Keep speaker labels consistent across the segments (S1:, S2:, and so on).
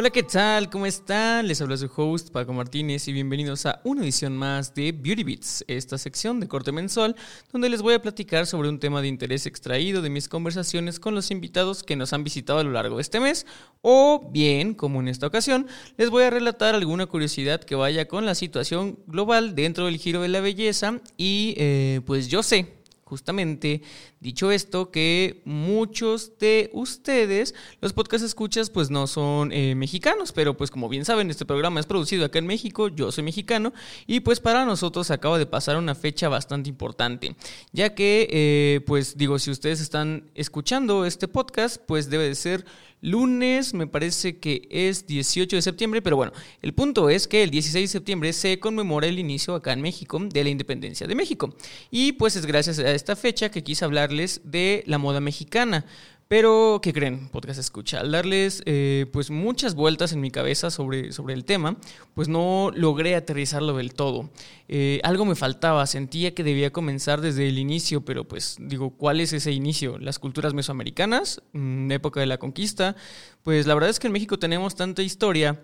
S1: Hola, ¿qué tal? ¿Cómo están? Les habla su host Paco Martínez y bienvenidos a una edición más de Beauty Beats, esta sección de corte mensual donde les voy a platicar sobre un tema de interés extraído de mis conversaciones con los invitados que nos han visitado a lo largo de este mes o bien, como en esta ocasión, les voy a relatar alguna curiosidad que vaya con la situación global dentro del giro de la belleza y eh, pues yo sé justamente dicho esto que muchos de ustedes, los podcast escuchas, pues no son eh, mexicanos, pero pues como bien saben, este programa es producido acá en México, yo soy mexicano y pues para nosotros acaba de pasar una fecha bastante importante, ya que eh, pues digo, si ustedes están escuchando este podcast, pues debe de ser lunes, me parece que es 18 de septiembre, pero bueno, el punto es que el 16 de septiembre se conmemora el inicio acá en México de la independencia de México. Y pues es gracias a esta fecha que quise hablarles de la moda mexicana. Pero, ¿qué creen? Podcast escucha. Al darles eh, pues muchas vueltas en mi cabeza sobre, sobre el tema, pues no logré aterrizarlo del todo. Eh, algo me faltaba, sentía que debía comenzar desde el inicio, pero pues digo, ¿cuál es ese inicio? ¿Las culturas mesoamericanas? Mm, ¿Época de la conquista? Pues la verdad es que en México tenemos tanta historia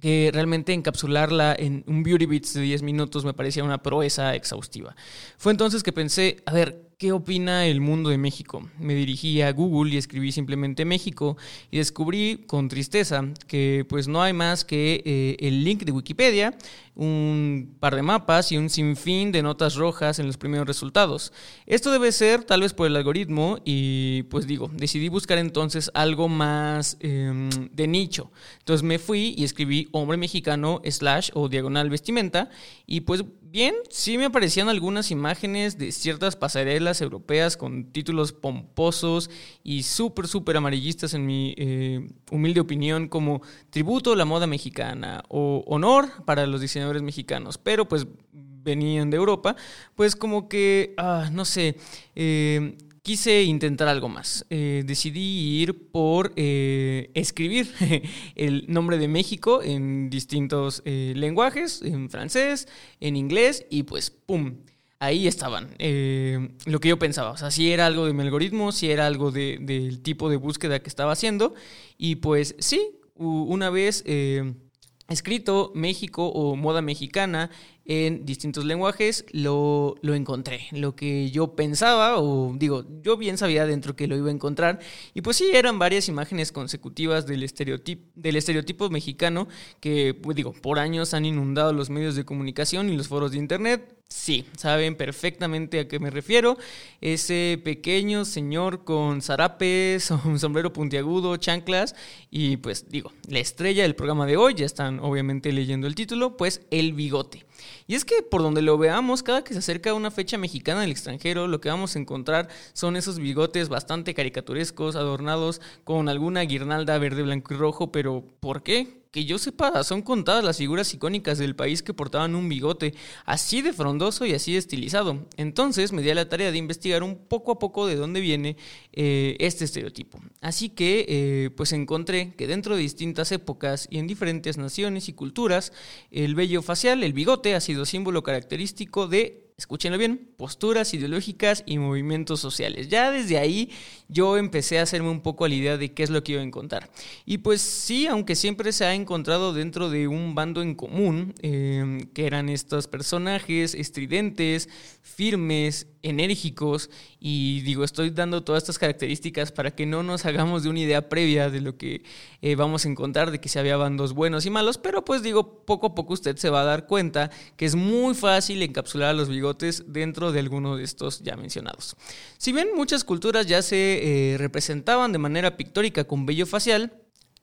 S1: que realmente encapsularla en un Beauty Beats de 10 minutos me parecía una proeza exhaustiva. Fue entonces que pensé, a ver, ¿Qué opina el mundo de México? Me dirigí a Google y escribí simplemente México y descubrí con tristeza que pues no hay más que eh, el link de Wikipedia, un par de mapas y un sinfín de notas rojas en los primeros resultados. Esto debe ser tal vez por el algoritmo y pues digo, decidí buscar entonces algo más em, de nicho. Entonces me fui y escribí hombre mexicano slash o diagonal vestimenta y pues bien, sí me aparecían algunas imágenes de ciertas pasarelas europeas con títulos pomposos y súper, súper amarillistas en mi eh, humilde opinión, como tributo a la moda mexicana o honor para los diseñadores mexicanos, pero pues venían de Europa, pues como que, ah, no sé, eh, quise intentar algo más. Eh, decidí ir por eh, escribir el nombre de México en distintos eh, lenguajes, en francés, en inglés, y pues, ¡pum! Ahí estaban. lo que yo pensaba. O sea, si era algo de mi algoritmo, si era algo del tipo de búsqueda que estaba haciendo. Y pues sí, una vez escrito México o moda mexicana en distintos lenguajes, lo, lo, encontré. Lo que yo pensaba, o digo, yo bien sabía dentro que lo iba a encontrar. Y pues sí, eran varias imágenes consecutivas del estereotipo, del estereotipo mexicano que, pues digo, por años han inundado los medios de comunicación y los foros de internet. Sí, saben perfectamente a qué me refiero. Ese pequeño señor con zarapes, un sombrero puntiagudo, chanclas y pues digo, la estrella del programa de hoy, ya están obviamente leyendo el título, pues el bigote. Y es que por donde lo veamos, cada que se acerca una fecha mexicana del extranjero, lo que vamos a encontrar son esos bigotes bastante caricaturescos, adornados con alguna guirnalda verde, blanco y rojo, pero ¿por qué? que yo sepa, son contadas las figuras icónicas del país que portaban un bigote así de frondoso y así estilizado. Entonces me di a la tarea de investigar un poco a poco de dónde viene eh, este estereotipo. Así que eh, pues encontré que dentro de distintas épocas y en diferentes naciones y culturas, el vello facial, el bigote, ha sido símbolo característico de escúchenlo bien, posturas ideológicas y movimientos sociales. Ya desde ahí yo empecé a hacerme un poco a la idea de qué es lo que iba a encontrar. Y pues sí, aunque siempre se ha encontrado dentro de un bando en común, em, que eran estos personajes estridentes, firmes, enérgicos, y digo, estoy dando todas estas características para que no nos hagamos de una idea previa de lo que eh, vamos a encontrar, de que se había bandos buenos y malos, pero pues digo, poco a poco usted se va a dar cuenta que es muy fácil encapsular a los bigotes dentro de alguno de estos ya mencionados. Si bien muchas culturas ya se eh, representaban de manera pictórica con vello facial,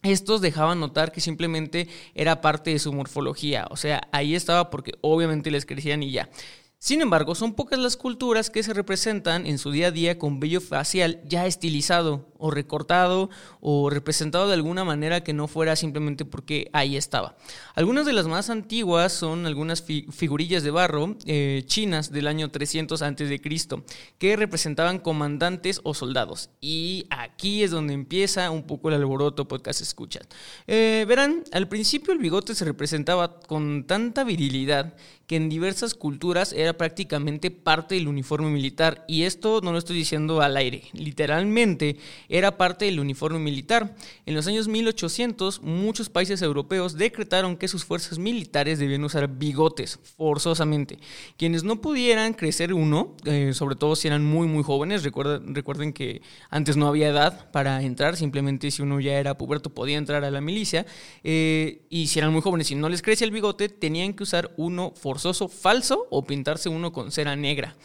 S1: estos dejaban notar que simplemente era parte de su morfología, o sea, ahí estaba porque obviamente les crecían y ya. Sin embargo, son pocas las culturas que se representan en su día a día con vello facial ya estilizado o recortado o representado de alguna manera que no fuera simplemente porque ahí estaba. Algunas de las más antiguas son algunas figurillas de barro eh, chinas del año 300 a.C. que representaban comandantes o soldados. Y aquí es donde empieza un poco el alboroto podcast escuchan. Eh, verán, al principio el bigote se representaba con tanta virilidad que en diversas culturas era prácticamente parte del uniforme militar. Y esto no lo estoy diciendo al aire, literalmente era parte del uniforme militar. En los años 1800, muchos países europeos decretaron que sus fuerzas militares debían usar bigotes, forzosamente. Quienes no pudieran crecer uno, eh, sobre todo si eran muy, muy jóvenes, recuerden, recuerden que antes no había edad para entrar, simplemente si uno ya era puberto podía entrar a la milicia, eh, y si eran muy jóvenes y no les crecía el bigote, tenían que usar uno forzosamente falso o pintarse uno con cera negra.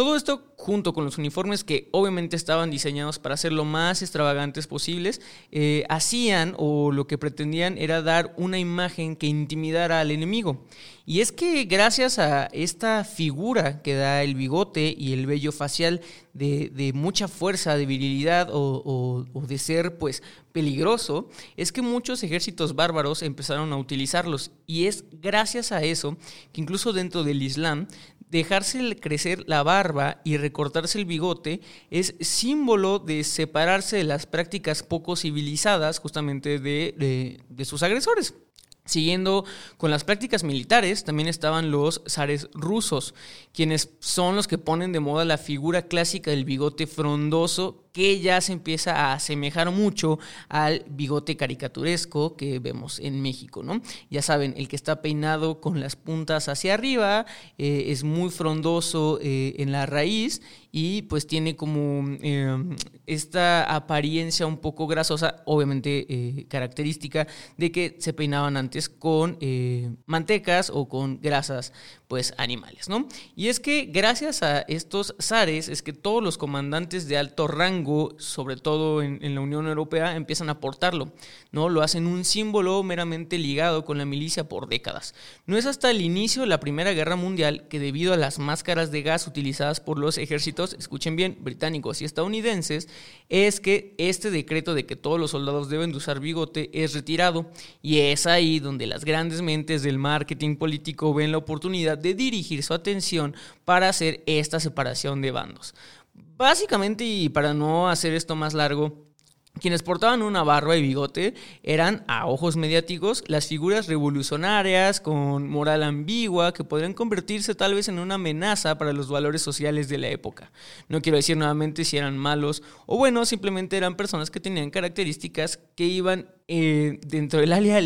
S1: Todo esto junto con los uniformes que obviamente estaban diseñados para ser lo más extravagantes posibles, eh, hacían o lo que pretendían era dar una imagen que intimidara al enemigo. Y es que gracias a esta figura que da el bigote y el vello facial de, mucha fuerza, de virilidad o, o, de ser pues peligroso, es que muchos ejércitos bárbaros empezaron a utilizarlos. Y es gracias a eso que incluso dentro del Islam dejarse crecer la barba y recortarse el bigote es símbolo de separarse de las prácticas poco civilizadas justamente de, de sus agresores. Siguiendo con las prácticas militares, también estaban los zares rusos, quienes son los que ponen de moda la figura clásica del bigote frondoso que ya se empieza a asemejar mucho al bigote caricaturesco que vemos en México, ¿no? Ya saben, el que está peinado con las puntas hacia arriba, eh, es muy frondoso eh, en la raíz y pues tiene como em, esta apariencia un poco grasosa, obviamente eh, característica de que se peinaban antes con mantecas o con grasas pues animales, ¿no? Y es que gracias a estos zares es que todos los comandantes de alto rango, sobre todo en, la Unión Europea, empiezan a portarlo, ¿no? Lo hacen un símbolo meramente ligado con la milicia por décadas. No es hasta el inicio de la Primera Guerra Mundial que debido a las máscaras de gas utilizadas por los ejércitos, escuchen bien, británicos y estadounidenses, es que este decreto de que todos los soldados deben de usar bigote es retirado y es ahí donde las grandes mentes del marketing político ven la oportunidad de dirigir su atención para hacer esta separación de bandos. Básicamente, y para no hacer esto más largo, quienes portaban una barba y bigote eran, a ojos mediáticos, las figuras revolucionarias con moral ambigua que podrían convertirse tal vez en una amenaza para los valores sociales de la época. No quiero decir nuevamente si eran malos o buenos, simplemente eran personas que tenían características que iban eh, dentro del área,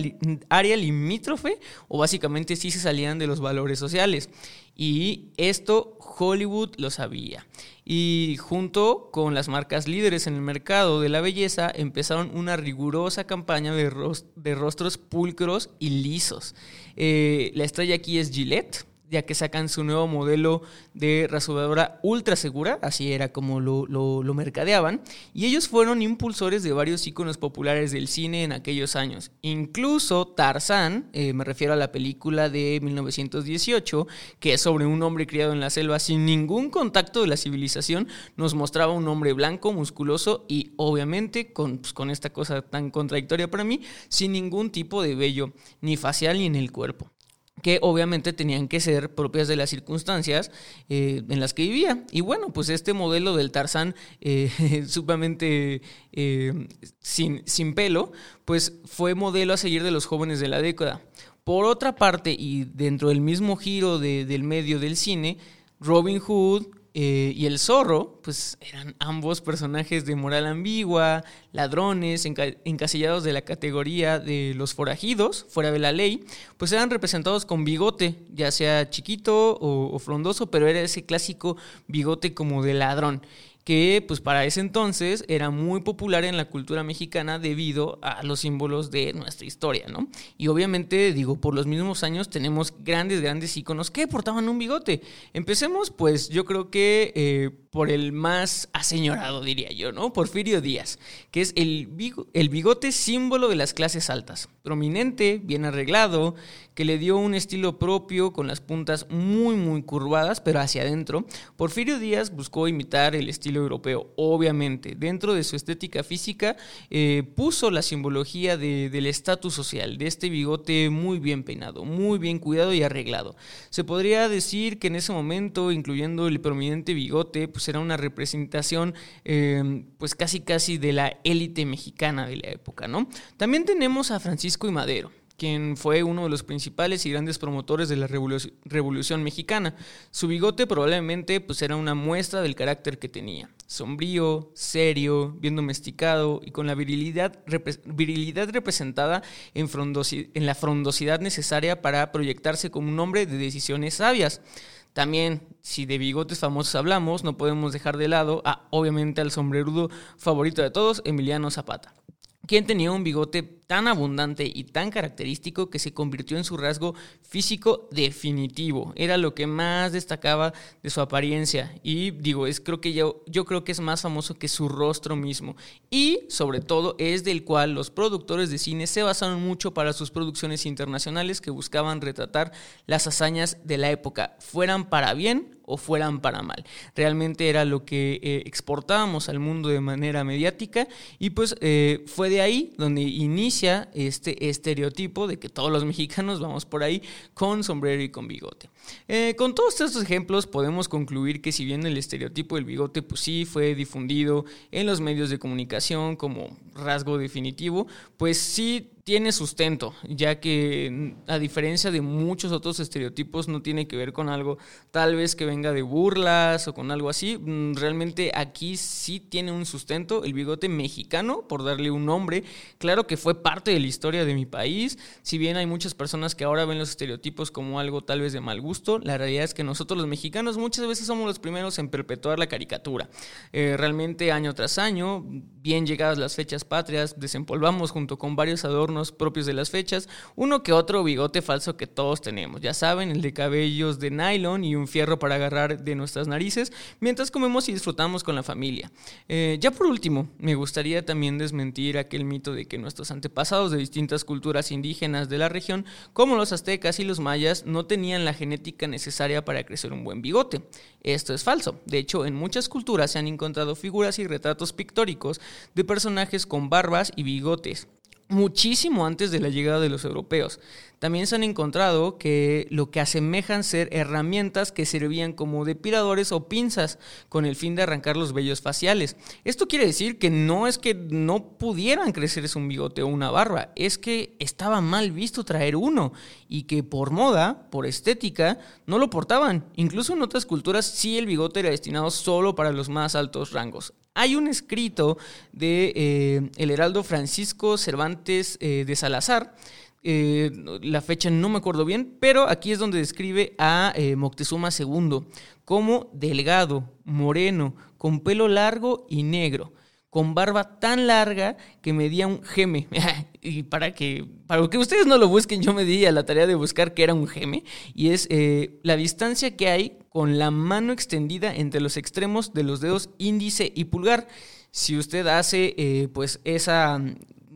S1: área limítrofe o básicamente sí se salían de los valores sociales. Y esto Hollywood lo sabía. Y junto con las marcas líderes en el mercado de la belleza empezaron una rigurosa campaña de, rostros pulcros y lisos. Eh, la estrella aquí es Gillette ya que sacan su nuevo modelo de rasuradora ultra segura, así era como lo, mercadeaban, y ellos fueron impulsores de varios iconos populares del cine en aquellos años. Incluso Tarzán, eh, me refiero a la película de 1918, que es sobre un hombre criado en la selva sin ningún contacto de la civilización, nos mostraba un hombre blanco, musculoso y obviamente con, pues, con esta cosa tan contradictoria para mí, sin ningún tipo de vello, ni facial ni en el cuerpo que obviamente tenían que ser propias de las circunstancias eh, en las que vivía. Y bueno, pues este modelo del Tarzán eh, sumamente eh, sin, sin pelo, pues fue modelo a seguir de los jóvenes de la década. Por otra parte, y dentro del mismo giro del medio del cine, Robin Hood, eh, y el zorro, pues eran ambos personajes de moral ambigua, ladrones, encasillados de la categoría de los forajidos, fuera de la ley, pues eran representados con bigote, ya sea chiquito o, frondoso, pero era ese clásico bigote como de ladrón que pues para ese entonces era muy popular en la cultura mexicana debido a los símbolos de nuestra historia, ¿no? Y obviamente, digo, por los mismos años tenemos grandes, grandes íconos que portaban un bigote. Empecemos, pues yo creo que eh, por el más aseñorado, diría yo, ¿no? Porfirio Díaz, que es el, el bigote símbolo de las clases altas, prominente, bien arreglado, que le dio un estilo propio con las puntas muy muy curvadas, pero hacia adentro. Porfirio Díaz buscó imitar el estilo europeo, obviamente. Dentro de su estética física eh, puso la simbología del estatus social, de este bigote muy bien peinado, muy bien cuidado y arreglado. Se podría decir que en ese momento, incluyendo el prominente bigote, pues era una representación eh, pues casi casi de la élite mexicana de la época, ¿no? También tenemos a Francisco y Madero quien fue uno de los principales y grandes promotores de la Revolución Mexicana. Su bigote probablemente pues, era una muestra del carácter que tenía. Sombrío, serio, bien domesticado y con la virilidad, virilidad representada en, en la frondosidad necesaria para proyectarse como un hombre de decisiones sabias. También, si de bigotes famosos hablamos, no podemos dejar de lado a, obviamente, al sombrerudo favorito de todos, Emiliano Zapata quien tenía un bigote tan abundante y tan característico que se convirtió en su rasgo físico definitivo. Era lo que más destacaba de su apariencia. Y digo, es creo que yo, yo creo que es más famoso que su rostro mismo. Y sobre todo es del cual los productores de cine se basaron mucho para sus producciones internacionales que buscaban retratar las hazañas de la época, fueran para bien o fueran para mal. Realmente era lo que eh, exportábamos al mundo de manera mediática y pues eh, fue de ahí donde inicia este estereotipo de que todos los mexicanos vamos por ahí con sombrero y con bigote. Eh, con todos estos ejemplos podemos concluir que si bien el estereotipo del bigote pues sí fue difundido en los medios de comunicación como rasgo definitivo, pues sí tiene sustento, ya que a diferencia de muchos otros estereotipos no tiene que ver con algo tal vez que venga de burlas o con algo así, mm, realmente aquí sí tiene un sustento el bigote mexicano, por darle un nombre, claro que fue parte de la historia de mi país, si bien hay muchas personas que ahora ven los estereotipos como algo tal vez de mal gusto, la realidad es que nosotros los mexicanos muchas veces somos los primeros en perpetuar la caricatura, eh, realmente año tras año, bien llegadas las fechas patrias, desempolvamos junto con varios adornos propios de las fechas, uno que otro bigote falso que todos tenemos, ya saben, el de cabellos de nylon y un fierro para agarrar de nuestras narices, mientras comemos y disfrutamos con la familia. Eh, ya por último, me gustaría también desmentir aquel mito de que nuestros antepasados de distintas culturas indígenas de la región, como los aztecas y los mayas, no tenían la genética necesaria para crecer un buen bigote. Esto es falso. De hecho, en muchas culturas se han encontrado figuras y retratos pictóricos de personajes con barbas y bigotes muchísimo antes de la llegada de los europeos. También se han encontrado que lo que asemejan ser herramientas que servían como depiladores o pinzas con el fin de arrancar los vellos faciales. Esto quiere decir que no es que no pudieran crecerse un bigote o una barba, es que estaba mal visto traer uno y que por moda, por estética, no lo portaban. Incluso en otras culturas sí el bigote era destinado solo para los más altos rangos. Hay un escrito de eh, el heraldo Francisco Cervantes eh, de Salazar, eh, la fecha no me acuerdo bien, pero aquí es donde describe a Moctezuma II como delgado, moreno, con pelo largo y negro con barba tan larga que medía un geme. y para que, para que ustedes no lo busquen, yo me di a la tarea de buscar qué era un geme. Y es eh, la distancia que hay con la mano extendida entre los extremos de los dedos índice y pulgar. Si usted hace eh, pues esa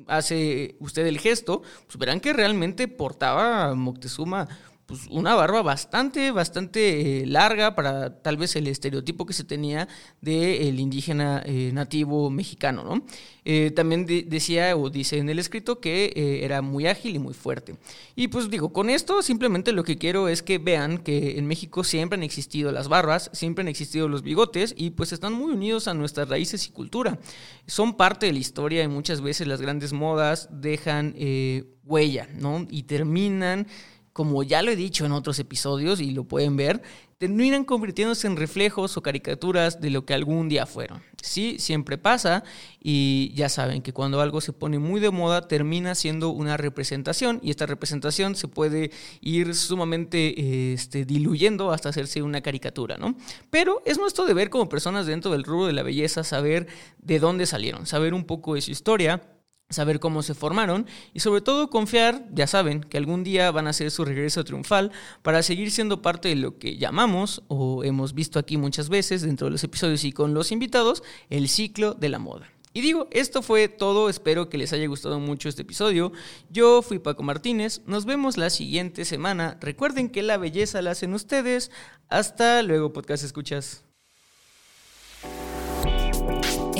S1: hace usted el gesto, pues verán que realmente portaba Moctezuma pues, una barba bastante, bastante eh, larga para tal vez el estereotipo que se tenía del indígena eh, nativo mexicano, ¿no? Eh, también decía o dice en el escrito que era muy ágil y muy fuerte. Y pues digo, con esto simplemente lo que quiero es que vean que en México siempre han existido las barbas, siempre han existido los bigotes y pues están muy unidos a nuestras raíces y cultura. Son parte de la historia y muchas veces las grandes modas dejan huella, ¿no? Y terminan como ya lo he dicho en otros episodios y lo pueden ver, terminan convirtiéndose en reflejos o caricaturas de lo que algún día fueron. Sí, siempre pasa y ya saben que cuando algo se pone muy de moda termina siendo una representación y esta representación se puede ir sumamente este, diluyendo hasta hacerse una caricatura, ¿no? Pero es nuestro deber como personas dentro del rubro de la belleza saber de dónde salieron, saber un poco de su historia saber cómo se formaron y sobre todo confiar, ya saben, que algún día van a hacer su regreso triunfal para seguir siendo parte de lo que llamamos o hemos visto aquí muchas veces dentro de los episodios y con los invitados, el ciclo de la moda. Y digo, esto fue todo, espero que les haya gustado mucho este episodio. Yo fui Paco Martínez, nos vemos la siguiente semana. Recuerden que la belleza la hacen ustedes. Hasta luego, podcast escuchas.